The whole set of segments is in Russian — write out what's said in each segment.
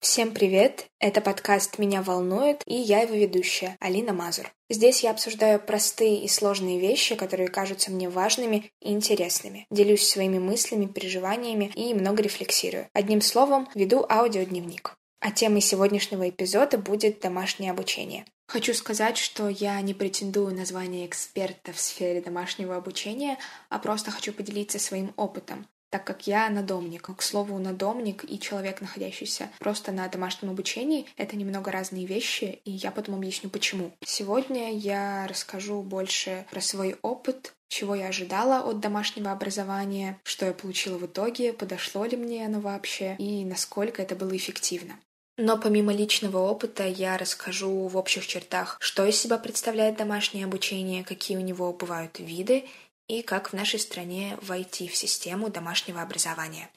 Всем привет! Это подкаст «Меня волнует» и я его ведущая, Алина Мазур. Здесь я обсуждаю простые и сложные вещи, которые кажутся мне важными и интересными. Делюсь своими мыслями, переживаниями и много рефлексирую. Одним словом, веду аудиодневник. А темой сегодняшнего эпизода будет домашнее обучение. Хочу сказать, что я не претендую на звание эксперта в сфере домашнего обучения, а просто хочу поделиться своим опытом так как я надомник. К слову, надомник и человек, находящийся просто на домашнем обучении, это немного разные вещи, и я потом объясню почему. Сегодня я расскажу больше про свой опыт, чего я ожидала от домашнего образования, что я получила в итоге, подошло ли мне оно вообще и насколько это было эффективно. Но помимо личного опыта я расскажу в общих чертах, что из себя представляет домашнее обучение, какие у него бывают виды и как в нашей стране войти в систему домашнего образования.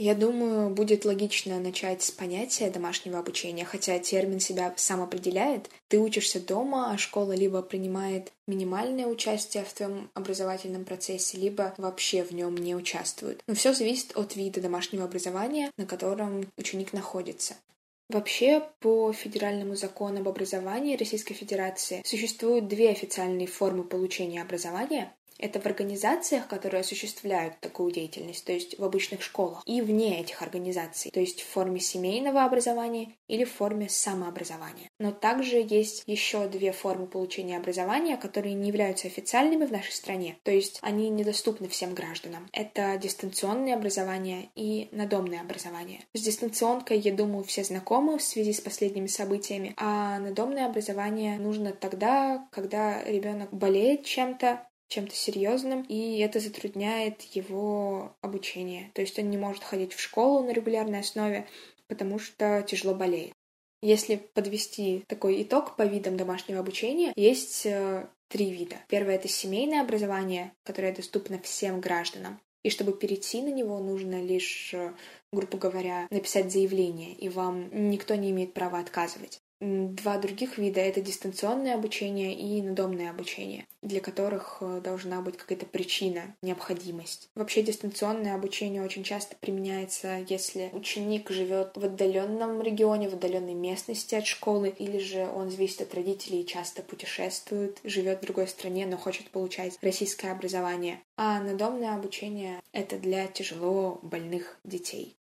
Я думаю, будет логично начать с понятия домашнего обучения, хотя термин себя сам определяет. Ты учишься дома, а школа либо принимает минимальное участие в твоем образовательном процессе, либо вообще в нем не участвует. Но все зависит от вида домашнего образования, на котором ученик находится. Вообще, по федеральному закону об образовании Российской Федерации существуют две официальные формы получения образования это в организациях, которые осуществляют такую деятельность, то есть в обычных школах, и вне этих организаций, то есть в форме семейного образования или в форме самообразования. Но также есть еще две формы получения образования, которые не являются официальными в нашей стране, то есть они недоступны всем гражданам. Это дистанционное образование и надомное образование. С дистанционкой, я думаю, все знакомы в связи с последними событиями, а надомное образование нужно тогда, когда ребенок болеет чем-то, чем-то серьезным, и это затрудняет его обучение. То есть он не может ходить в школу на регулярной основе, потому что тяжело болеет. Если подвести такой итог по видам домашнего обучения, есть э, три вида. Первое — это семейное образование, которое доступно всем гражданам. И чтобы перейти на него, нужно лишь, э, грубо говоря, написать заявление, и вам никто не имеет права отказывать. Два других вида — это дистанционное обучение и надомное обучение, для которых э, должна быть какая-то причина, необходимость. Вообще дистанционное обучение очень часто применяется, если ученик живет в отдаленном регионе, в отдаленной местности от школы, или же он зависит от родителей и часто путешествует, живет в другой стране, но хочет получать российское образование. А надомное обучение — это для тяжело больных детей.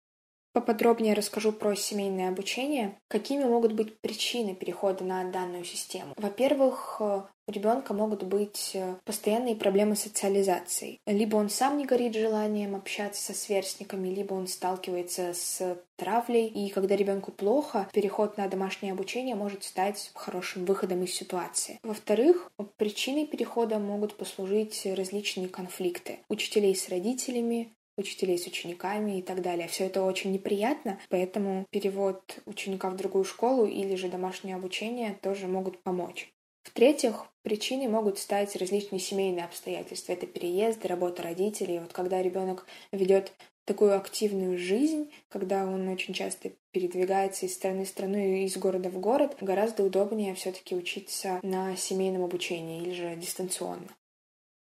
Поподробнее расскажу про семейное обучение. Какими могут быть причины перехода на данную систему? Во-первых, у ребенка могут быть э, постоянные проблемы с социализацией. Либо он сам не горит желанием общаться со сверстниками, либо он сталкивается с травлей. И когда ребенку плохо, переход на домашнее обучение может стать хорошим выходом из ситуации. Во-вторых, причиной перехода могут послужить различные конфликты учителей с родителями, учителей с учениками и так далее. Все это очень неприятно, поэтому перевод ученика в другую школу или же домашнее обучение тоже могут помочь. В-третьих, причиной могут стать различные семейные обстоятельства. Это переезд, работа родителей. Вот когда ребенок ведет такую активную жизнь, когда он очень часто передвигается из страны в страну и из города в город, гораздо удобнее все-таки учиться на семейном обучении или же дистанционно.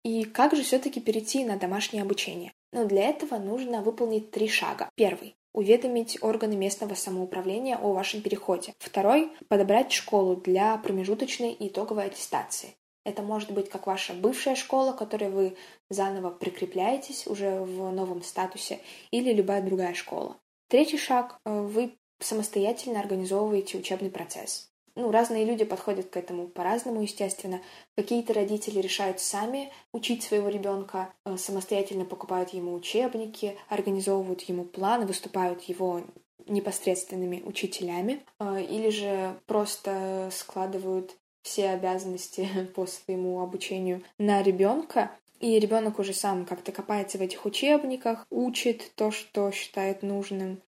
И как же все-таки перейти на домашнее обучение? Но для этого нужно выполнить три шага. Первый уведомить органы местного самоуправления о вашем переходе. Второй — подобрать школу для промежуточной и итоговой аттестации. Это может быть как ваша бывшая школа, которой вы заново прикрепляетесь уже в новом статусе, или любая другая школа. Третий шаг — вы самостоятельно организовываете учебный процесс. Ну, разные люди подходят к этому по-разному, естественно. Какие-то родители решают сами учить своего ребенка, э, самостоятельно покупают ему учебники, организовывают ему планы, выступают его непосредственными учителями, э, или же просто складывают все обязанности по своему обучению на ребенка, и ребенок уже сам как-то копается в этих учебниках, учит то, что считает нужным,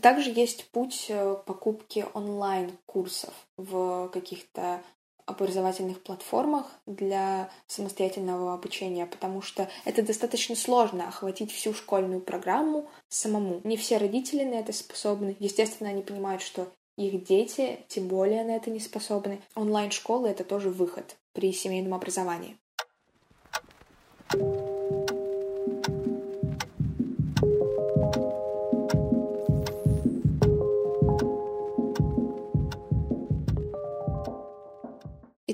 также есть путь э, покупки онлайн-курсов в каких-то образовательных платформах для самостоятельного обучения, потому что это достаточно сложно охватить всю школьную программу самому. Не все родители на это способны. Естественно, они понимают, что их дети тем более на это не способны. Онлайн-школы — это тоже выход при семейном образовании.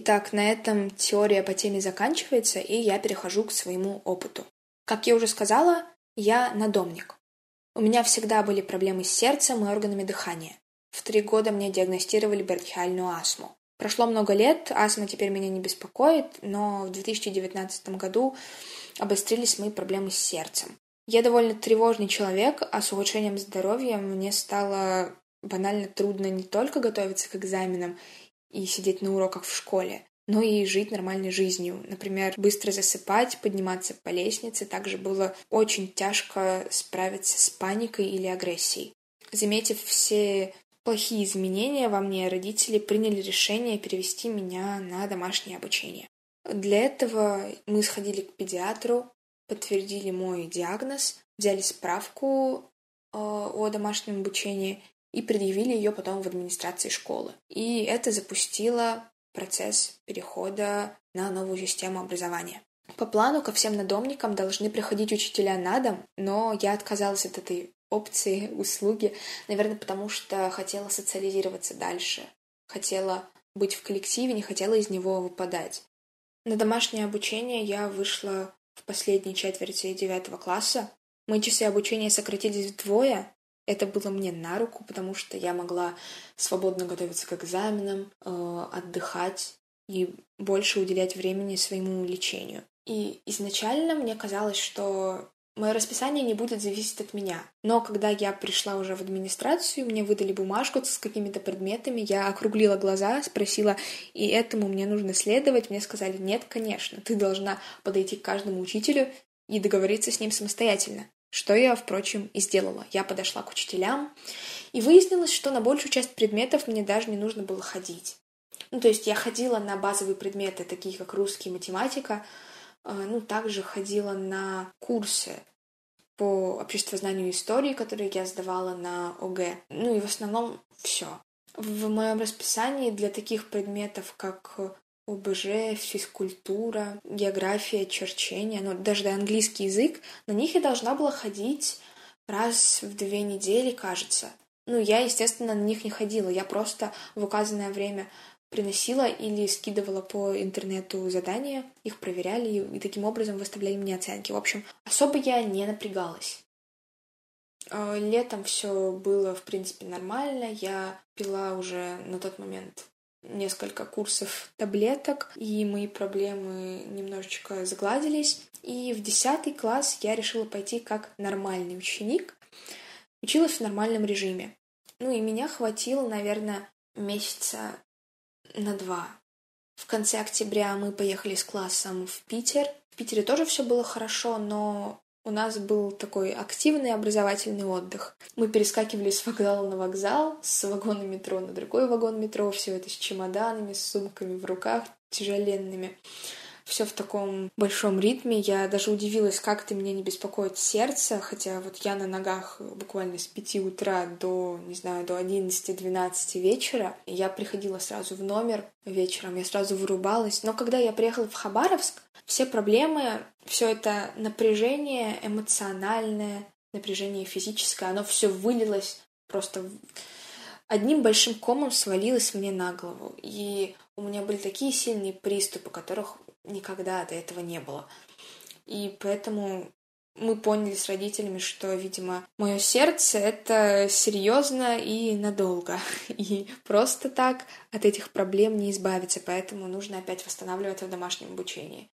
Итак, на этом теория по теме заканчивается, и я перехожу к своему опыту. Как я уже сказала, я надомник. У меня всегда были проблемы с сердцем и органами дыхания. В три года мне диагностировали бронхиальную астму. Прошло много лет, астма теперь меня не беспокоит, но в 2019 году обострились мои проблемы с сердцем. Я довольно тревожный человек, а с улучшением здоровья мне стало банально трудно не только готовиться к экзаменам и сидеть на уроках в школе, но и жить нормальной жизнью. Например, быстро засыпать, подниматься по лестнице. Также было очень тяжко справиться с паникой или агрессией. Заметив все плохие изменения во мне, родители приняли решение перевести меня на домашнее обучение. Для этого мы сходили к педиатру, подтвердили мой диагноз, взяли справку э, о домашнем обучении и предъявили ее потом в администрации школы. И это запустило процесс перехода на новую систему образования. По плану ко всем надомникам должны приходить учителя на дом, но я отказалась от этой опции, услуги, наверное, потому что хотела социализироваться дальше, хотела быть в коллективе, не хотела из него выпадать. На домашнее обучение я вышла в последней четверти девятого класса. Мои часы обучения сократились вдвое, это было мне на руку, потому что я могла свободно готовиться к экзаменам, э, отдыхать и больше уделять времени своему лечению. И изначально мне казалось, что мое расписание не будет зависеть от меня. Но когда я пришла уже в администрацию, мне выдали бумажку с какими-то предметами, я округлила глаза, спросила, и этому мне нужно следовать. Мне сказали, нет, конечно, ты должна подойти к каждому учителю и договориться с ним самостоятельно. Что я, впрочем, и сделала. Я подошла к учителям, и выяснилось, что на большую часть предметов мне даже не нужно было ходить. Ну, то есть я ходила на базовые предметы, такие как русский математика, э, ну, также ходила на курсы по обществознанию и истории, которые я сдавала на ОГЭ. Ну и в основном все. В моем расписании для таких предметов, как ОБЖ, физкультура, география, черчение, ну, даже английский язык, на них я должна была ходить раз в две недели, кажется. Ну, я, естественно, на них не ходила, я просто в указанное время приносила или скидывала по интернету задания, их проверяли и, и таким образом выставляли мне оценки. В общем, особо я не напрягалась. А, летом все было, в принципе, нормально. Я пила уже на тот момент несколько курсов таблеток, и мои проблемы немножечко загладились. И в десятый класс я решила пойти как нормальный ученик. Училась в нормальном режиме. Ну и меня хватило, наверное, месяца на два. В конце октября мы поехали с классом в Питер. В Питере тоже все было хорошо, но у нас был такой активный образовательный отдых. Мы перескакивали с вокзала на вокзал, с вагона метро на другой вагон метро, все это с чемоданами, с сумками в руках тяжеленными. Все в таком большом ритме. Я даже удивилась, как ты меня не беспокоит сердце, хотя вот я на ногах буквально с 5 утра до, не знаю, до 11-12 вечера. Я приходила сразу в номер вечером, я сразу вырубалась. Но когда я приехала в Хабаровск, все проблемы, все это напряжение эмоциональное, напряжение физическое, оно все вылилось просто одним большим комом свалилось мне на голову. И у меня были такие сильные приступы, которых никогда до этого не было. И поэтому мы поняли с родителями, что, видимо, мое сердце это серьезно и надолго. И просто так от этих проблем не избавиться, поэтому нужно опять восстанавливаться в домашнем обучении.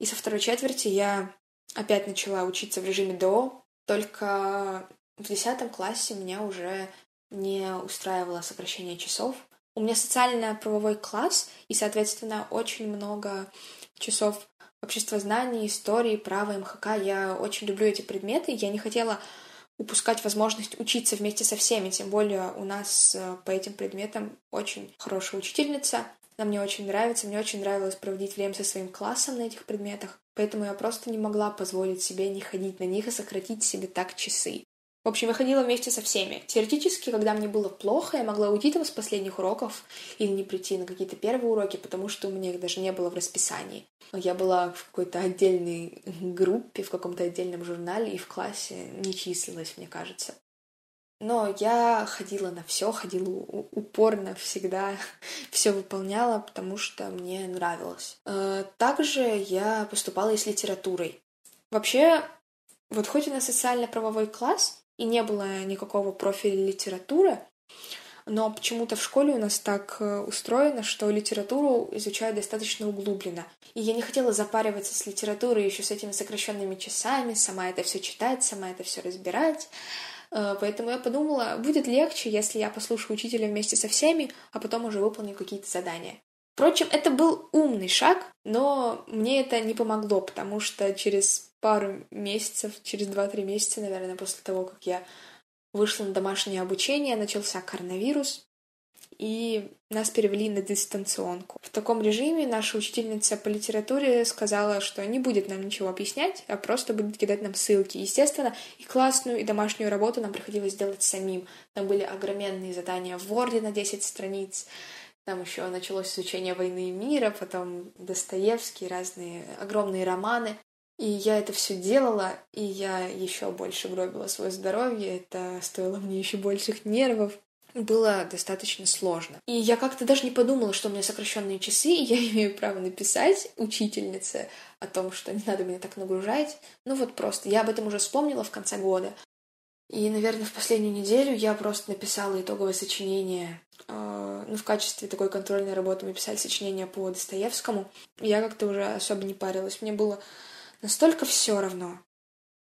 И со второй четверти я опять начала учиться в режиме ДО, только в десятом классе меня уже не устраивало сокращение часов. У меня социально-правовой класс, и, соответственно, очень много часов обществознания, истории, права, МХК. Я очень люблю эти предметы. Я не хотела упускать возможность учиться вместе со всеми, тем более у нас э, по этим предметам очень хорошая учительница, Она мне очень нравится, мне очень нравилось проводить время со своим классом на этих предметах, поэтому я просто не могла позволить себе не ходить на них и сократить себе так часы. В общем, я ходила вместе со всеми. Теоретически, когда мне было плохо, я могла уйти там с последних уроков или не прийти на какие-то первые уроки, потому что у меня их даже не было в расписании. Я была в какой-то отдельной группе, в каком-то отдельном журнале и в классе не числилась, мне кажется. Но я ходила на все, ходила упорно всегда, все выполняла, потому что мне нравилось. Э, также я поступала и с литературой. Вообще, вот хоть у нас социально-правовой класс, и не было никакого профиля литературы, но почему-то в школе у нас так э, устроено, что литературу изучают достаточно углубленно. И я не хотела запариваться с литературой еще с этими сокращенными часами, сама это все читать, сама это все разбирать. Э, поэтому я подумала, будет легче, если я послушаю учителя вместе со всеми, а потом уже выполню какие-то задания. Впрочем, это был умный шаг, но мне это не помогло, потому что через пару месяцев, через 2-3 месяца, наверное, после того, как я вышла на домашнее обучение, начался коронавирус, и нас перевели на дистанционку. В таком режиме наша учительница по литературе сказала, что не будет нам ничего объяснять, а просто будет кидать нам ссылки. Естественно, и классную, и домашнюю работу нам приходилось делать самим. Там были огроменные задания в Word на 10 страниц, там еще началось изучение войны и мира, потом Достоевский, разные огромные романы. И я это все делала, и я еще больше гробила свое здоровье, это стоило мне еще больших нервов. Было достаточно сложно. И я как-то даже не подумала, что у меня сокращенные часы, и я имею право написать учительнице о том, что не надо меня так нагружать. Ну вот просто, я об этом уже вспомнила в конце года. И, наверное, в последнюю неделю я просто написала итоговое сочинение. Э, ну, в качестве такой контрольной работы мы писали сочинение по Достоевскому. Я как-то уже особо не парилась. Мне было настолько все равно.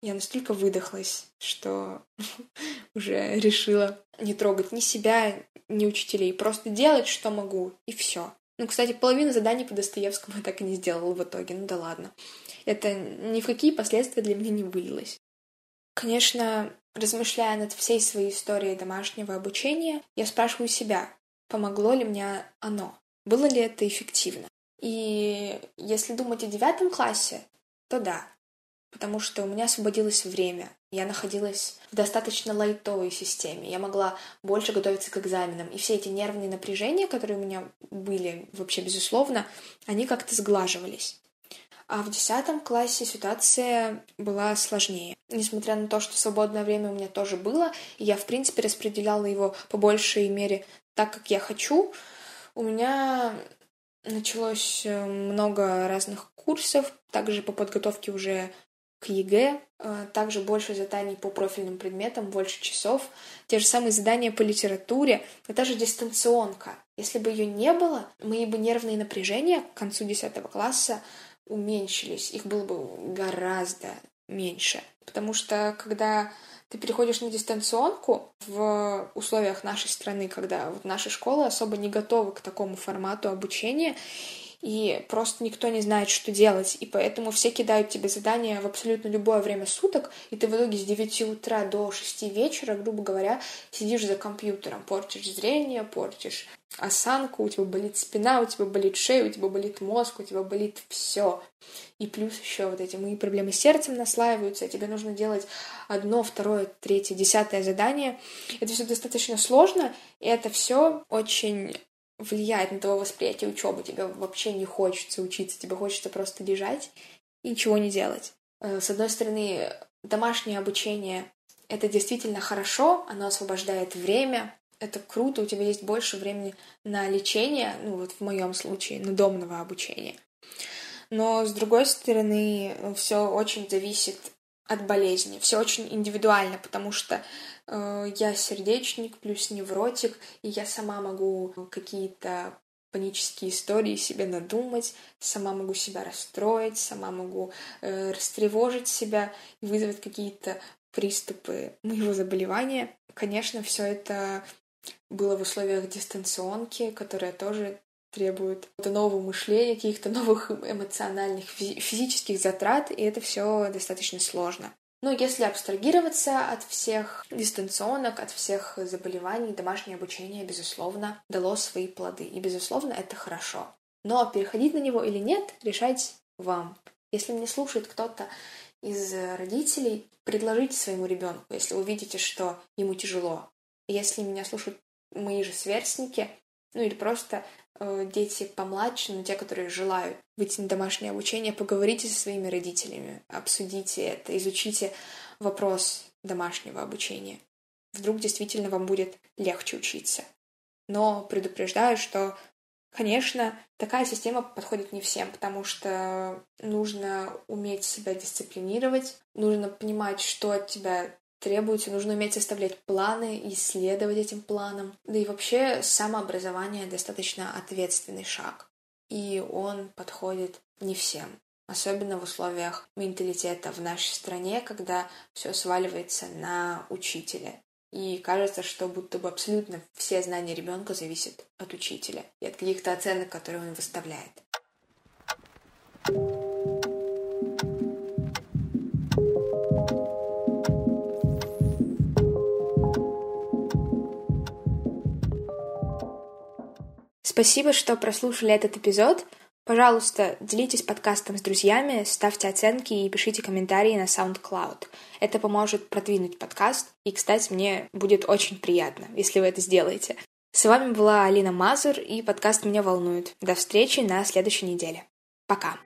Я настолько выдохлась, что уже решила не трогать ни себя, ни учителей. Просто делать, что могу, и все. Ну, кстати, половину заданий по Достоевскому я так и не сделала в итоге. Ну да ладно. Это ни в какие последствия для меня не вылилось. Конечно, размышляя над всей своей историей домашнего обучения, я спрашиваю себя, помогло ли мне оно, было ли это эффективно. И если думать о девятом классе, то да, потому что у меня освободилось время. Я находилась в достаточно лайтовой системе. Я могла больше готовиться к экзаменам. И все эти нервные напряжения, которые у меня были, вообще безусловно, они как-то сглаживались. А в десятом классе ситуация была сложнее. Несмотря на то, что свободное время у меня тоже было, и я, в принципе, распределяла его по большей мере так, как я хочу, у меня началось э, много разных курсов, также по подготовке уже к ЕГЭ, э, также больше заданий по профильным предметам, больше часов, те же самые задания по литературе, это же дистанционка. Если бы ее не было, мои бы нервные напряжения к концу 10 класса уменьшились, их было бы гораздо меньше. Потому что когда ты переходишь на дистанционку в условиях нашей страны, когда вот наши школы особо не готовы к такому формату обучения, и просто никто не знает, что делать, и поэтому все кидают тебе задания в абсолютно любое время суток, и ты в итоге с 9 утра до 6 вечера, грубо говоря, сидишь за компьютером, портишь зрение, портишь осанку, у тебя болит спина, у тебя болит шея, у тебя болит мозг, у тебя болит все. И плюс еще вот эти мои проблемы с сердцем наслаиваются, тебе нужно делать одно, второе, третье, десятое задание. Это все достаточно сложно, и это все очень влияет на твое восприятие учебы. Тебе вообще не хочется учиться, тебе хочется просто лежать и ничего не делать. Э, с одной стороны, домашнее обучение — это действительно хорошо, оно освобождает время, это круто, у тебя есть больше времени на лечение, ну вот в моем случае, на домного обучения. Но с другой стороны, все очень зависит от болезни, все очень индивидуально, потому что э, я сердечник плюс невротик, и я сама могу какие-то панические истории себе надумать, сама могу себя расстроить, сама могу э, растревожить себя и вызвать какие-то приступы моего заболевания. Конечно, все это было в условиях дистанционки, которая тоже требует нового мышления, каких-то новых эмоциональных, физических затрат, и это все достаточно сложно. Но если абстрагироваться от всех дистанционок, от всех заболеваний, домашнее обучение, безусловно, дало свои плоды. И, безусловно, это хорошо. Но переходить на него или нет, решать вам. Если меня слушает кто-то из родителей, предложите своему ребенку, если вы видите, что ему тяжело. Если меня слушают мои же сверстники, ну или просто э, дети помладше, но те, которые желают выйти на домашнее обучение, поговорите со своими родителями, обсудите это, изучите вопрос домашнего обучения. Вдруг действительно вам будет легче учиться. Но предупреждаю, что, конечно, такая система подходит не всем, потому что нужно уметь себя дисциплинировать, нужно понимать, что от тебя требуется, нужно уметь составлять планы и следовать этим планам. Да и вообще самообразование достаточно ответственный шаг. И он подходит не всем. Особенно в условиях менталитета в нашей стране, когда все сваливается на учителя. И кажется, что будто бы абсолютно все знания ребенка зависят от учителя и от каких-то оценок, которые он выставляет. Спасибо, что прослушали этот эпизод. Пожалуйста, делитесь подкастом с друзьями, ставьте оценки и пишите комментарии на SoundCloud. Это поможет продвинуть подкаст, и, кстати, мне будет очень приятно, если вы это сделаете. С вами была Алина Мазур, и подкаст «Меня волнует». До встречи на следующей неделе. Пока!